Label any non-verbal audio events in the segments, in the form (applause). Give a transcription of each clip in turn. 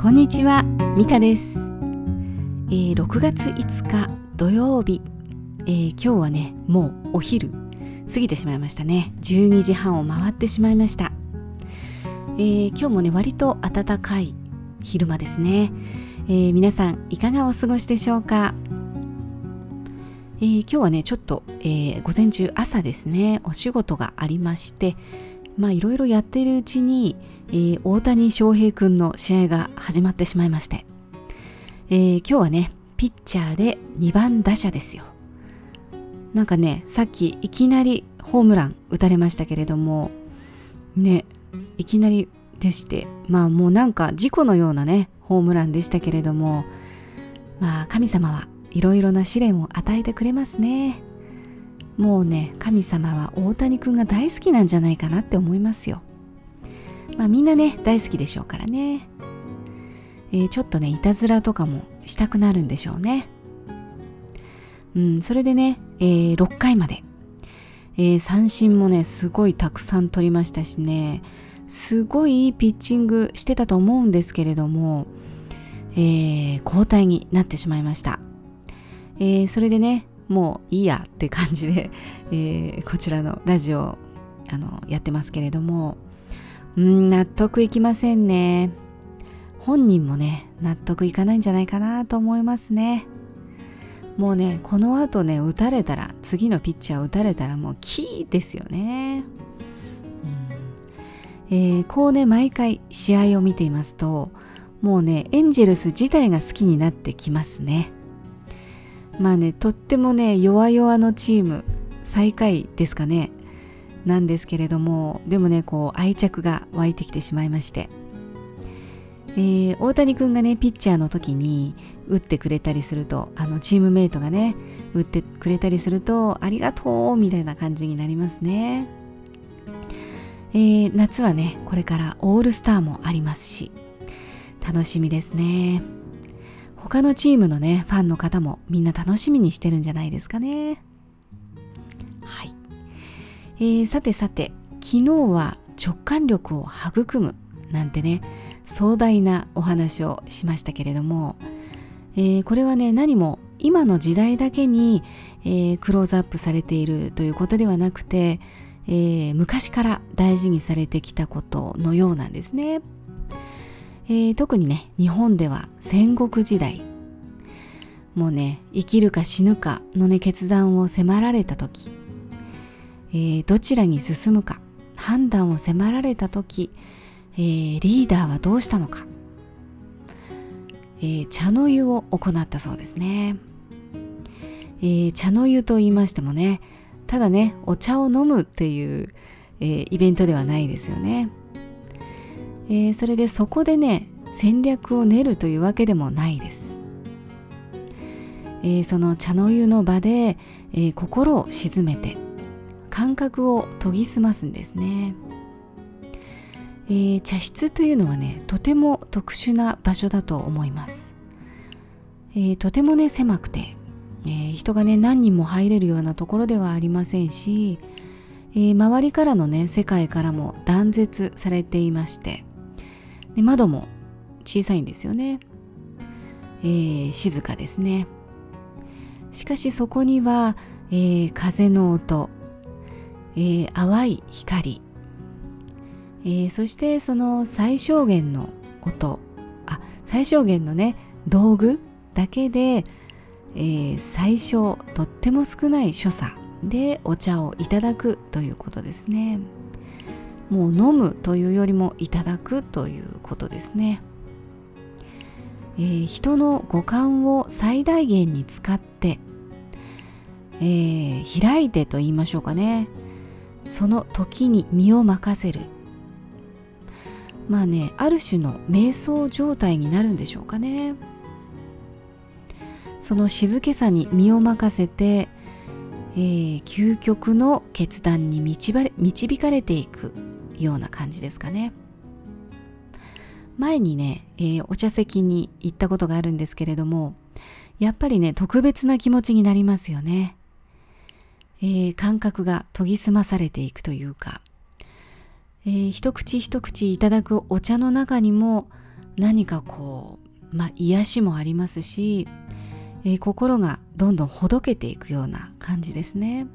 こんにちは、ミカです、えー6月5日土曜日、えー今日はね、もうお昼過ぎてしまいましたね。12時半を回ってしまいました。えー今日もね、割と暖かい昼間ですね。えー皆さん、いかがお過ごしでしょうか？えー今日はね、ちょっと、えー午前中朝ですね、お仕事がありまして、まあいろいろやっているうちに、えー大谷翔平くんの試合が始まってしまいまして、えー今日はね、ピッチャーで2番打者ですよ。なんかね、さっきいきなりホームラン打たれましたけれども、ね、いきなりでして、まあもうなんか事故のようなね、ホームランでしたけれども、まあ神様はいろいろな試練を与えてくれますね。もうね、神様は大谷くんが大好きなんじゃないかなって思いますよ。まあみんなね、大好きでしょうからね。えーちょっとね、いたずらとかもしたくなるんでしょうね。うん、それでね、えー6回まで、えー三振もね、すごいたくさん取りましたしね、すごいいいピッチングしてたと思うんですけれども、えー交代になってしまいました。えーそれでね、もういいやって感じで、(laughs) えーこちらのラジオあのやってますけれども、うん、納得いきませんね。本人もね、納得いかないんじゃないかなと思いますね。もうね、この後ね、打たれたら、次のピッチャー打たれたらもうキーですよね。うんえーこうね、毎回試合を見ていますと、もうね、エンジェルス自体が好きになってきますね。まあね、とってもね、弱々のチーム、最下位ですかね。なんですけれども、でもね、こう愛着が湧いてきてしまいまして。えー大谷君がね、ピッチャーの時に打ってくれたりすると、あのチームメイトがね、打ってくれたりすると、ありがとうみたいな感じになりますね。えー夏はね、これからオールスターもありますし、楽しみですね。他のチームのね、ファンの方もみんな楽しみにしてるんじゃないですかね。はい。えーさてさて、昨日は直感力を育むなんてね、壮大なお話をしましたけれども、えーこれはね、何も今の時代だけに、えークローズアップされているということではなくて、えー昔から大事にされてきたことのようなんですね。えー特にね日本では戦国時代。もうね生きるか死ぬかのね決断を迫られた時、えーどちらに進むか判断を迫られた時、えーリーダーはどうしたのか、えー茶の湯を行ったそうですね、えー茶の湯と言いましてもねただねお茶を飲むっていう、えイベントではないですよね。えーそれでそこでね戦略を練るというわけでもないです、えーその茶の湯の場で、えー心を静めて感覚を研ぎ澄ますんですね、えー茶室というのはねとても特殊な場所だと思います、えーとてもね狭くて、えー人がね何人も入れるようなところではありませんし、え周りからのね世界からも断絶されていましてで窓も小さいんですよね、えー静かですね。しかしそこには、えー風の音、えー淡い光、えーそしてその最小限の音あ最小限のね道具だけで、えー最小とっても少ない所作でお茶をいただくということですね。もう飲むというよりもいただくということですね、えー人の五感を最大限に使って、えー開いてと言いましょうかね。その時に身を任せる。まあねある種の瞑想状態になるんでしょうかね。その静けさに身を任せて、えー究極の決断に導ばれ導かれていく。ような感じですかね。前にね、えーお茶席に行ったことがあるんですけれどもやっぱりね特別な気持ちになりますよね、えー感覚が研ぎ澄まされていくというか、えー一口一口いただくお茶の中にも何かこう、まあ、癒しもありますし、え、心がどんどんほどけていくような感じですね、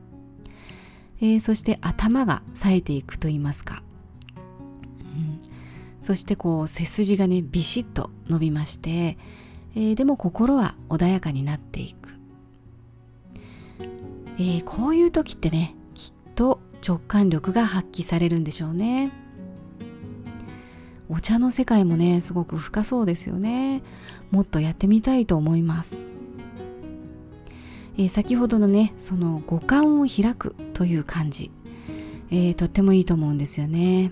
え、そして頭が冴えていくと言いますか、そしてこう背筋がねビシッと伸びまして、えー、でも心は穏やかになっていく、えー、こういう時ってねきっと直感力が発揮されるんでしょうね。お茶の世界もねすごく深そうですよね。もっとやってみたいと思います。え、先ほどのねその五感を開くという感じ、えー、とってもいいと思うんですよね、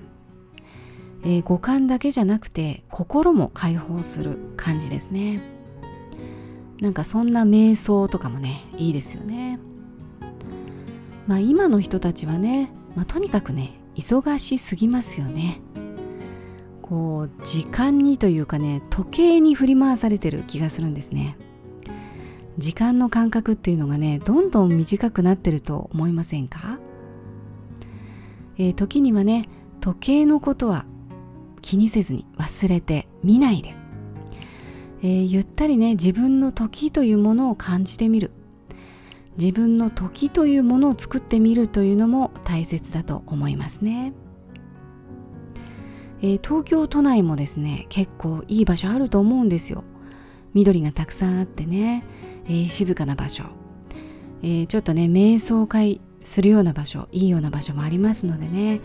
えー、五感だけじゃなくて心も解放する感じですね。なんかそんな瞑想とかもねいいですよね。まあ今の人たちはね、まあ、とにかくね忙しすぎますよね。こう時間にというかね時計に振り回されてる気がするんですね。時間の感覚っていうのがねどんどん短くなってると思いませんか、えー、時にはね時計のことは気にせずに忘れて見ないで、えー、ゆったりね自分の時というものを感じてみる。自分の時というものを作ってみるというのも大切だと思いますね、えー、東京都内もですね結構いい場所あると思うんですよ。緑がたくさんあってねえー、静かな場所、えー、ちょっとね瞑想会するような場所いいような場所もありますのでね、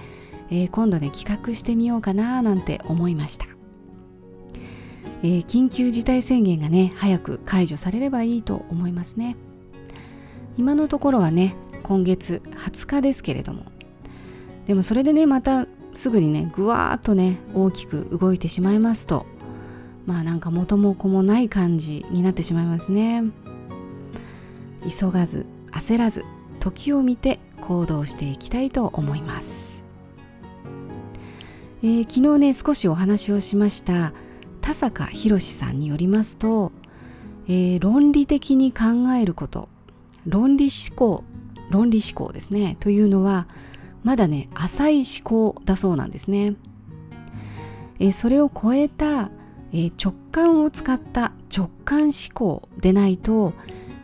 えー、今度ね企画してみようかななんて思いました、え緊急事態宣言がね早く解除されればいいと思いますね。今のところはね今月20日ですけれども。でもそれでねまたすぐにねぐわーっとね大きく動いてしまいますと。まあなんか元も子もない感じになってしまいますね。急がず焦らず時を見て行動していきたいと思います、えー、昨日ね少しお話をしました田坂宏さんによりますと、えー、論理的に考えること論理思考論理思考ですねというのはまだね浅い思考だそうなんですね、えー、それを超えた、え直感を使った直感思考でないと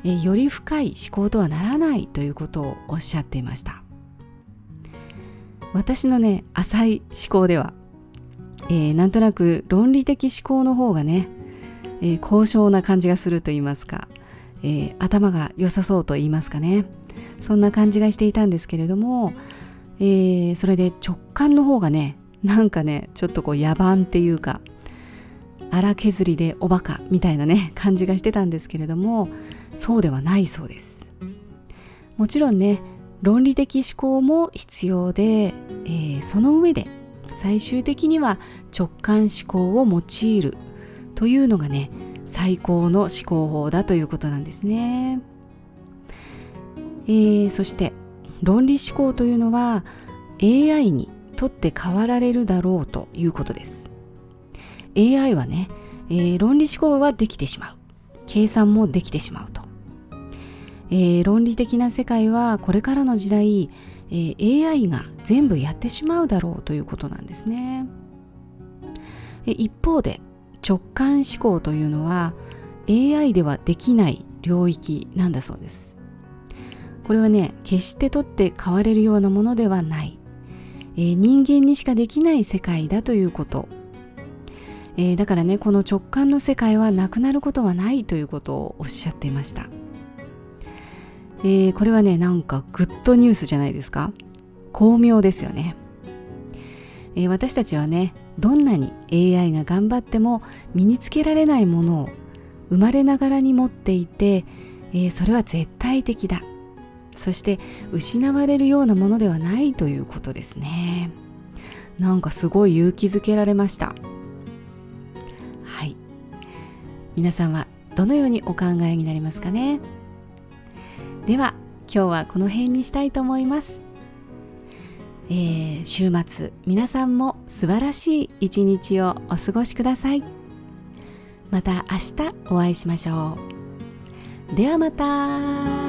えより深い思考とはならないということをおっしゃっていました。私のね浅い思考では、えー、なんとなく論理的思考の方がね、えー、高尚な感じがすると言いますか、えー、頭が良さそうと言いますかね。そんな感じがしていたんですけれども、えー、それで直感の方がねなんかねちょっとこう野蛮っていうか荒削りでおバカみたいなね (laughs) 感じがしてたんですけれどもそうではないそうです。もちろんね論理的思考も必要で、えー、その上で最終的には直感思考を用いるというのがね最高の思考法だということなんですね、えー、そして論理思考というのは AI にとって変わられるだろうということです。AI はね、えー、論理思考はできてしまう。計算もできてしまうと、えー、論理的な世界はこれからの時代、えー、AI が全部やってしまうだろうということなんですね、一方で直感思考というのは AI ではできない領域なんだそうです。これはね決して取って変われるようなものではない、えー、人間にしかできない世界だということ。えー、だからねこの直感の世界はなくなることはないということをおっしゃっていました、えー、これはねなんかグッドニュースじゃないですか。巧妙ですよね、えー、私たちはねどんなに AI が頑張っても身につけられないものを生まれながらに持っていて、えそれは絶対的だ。そして失われるようなものではないということですね。なんかすごい勇気づけられました。はい。皆さんはどのようにお考えになりますかね？では今日はこの辺にしたいと思います、えー、週末皆さんも素晴らしい一日をお過ごしください。また明日お会いしましょう。ではまた。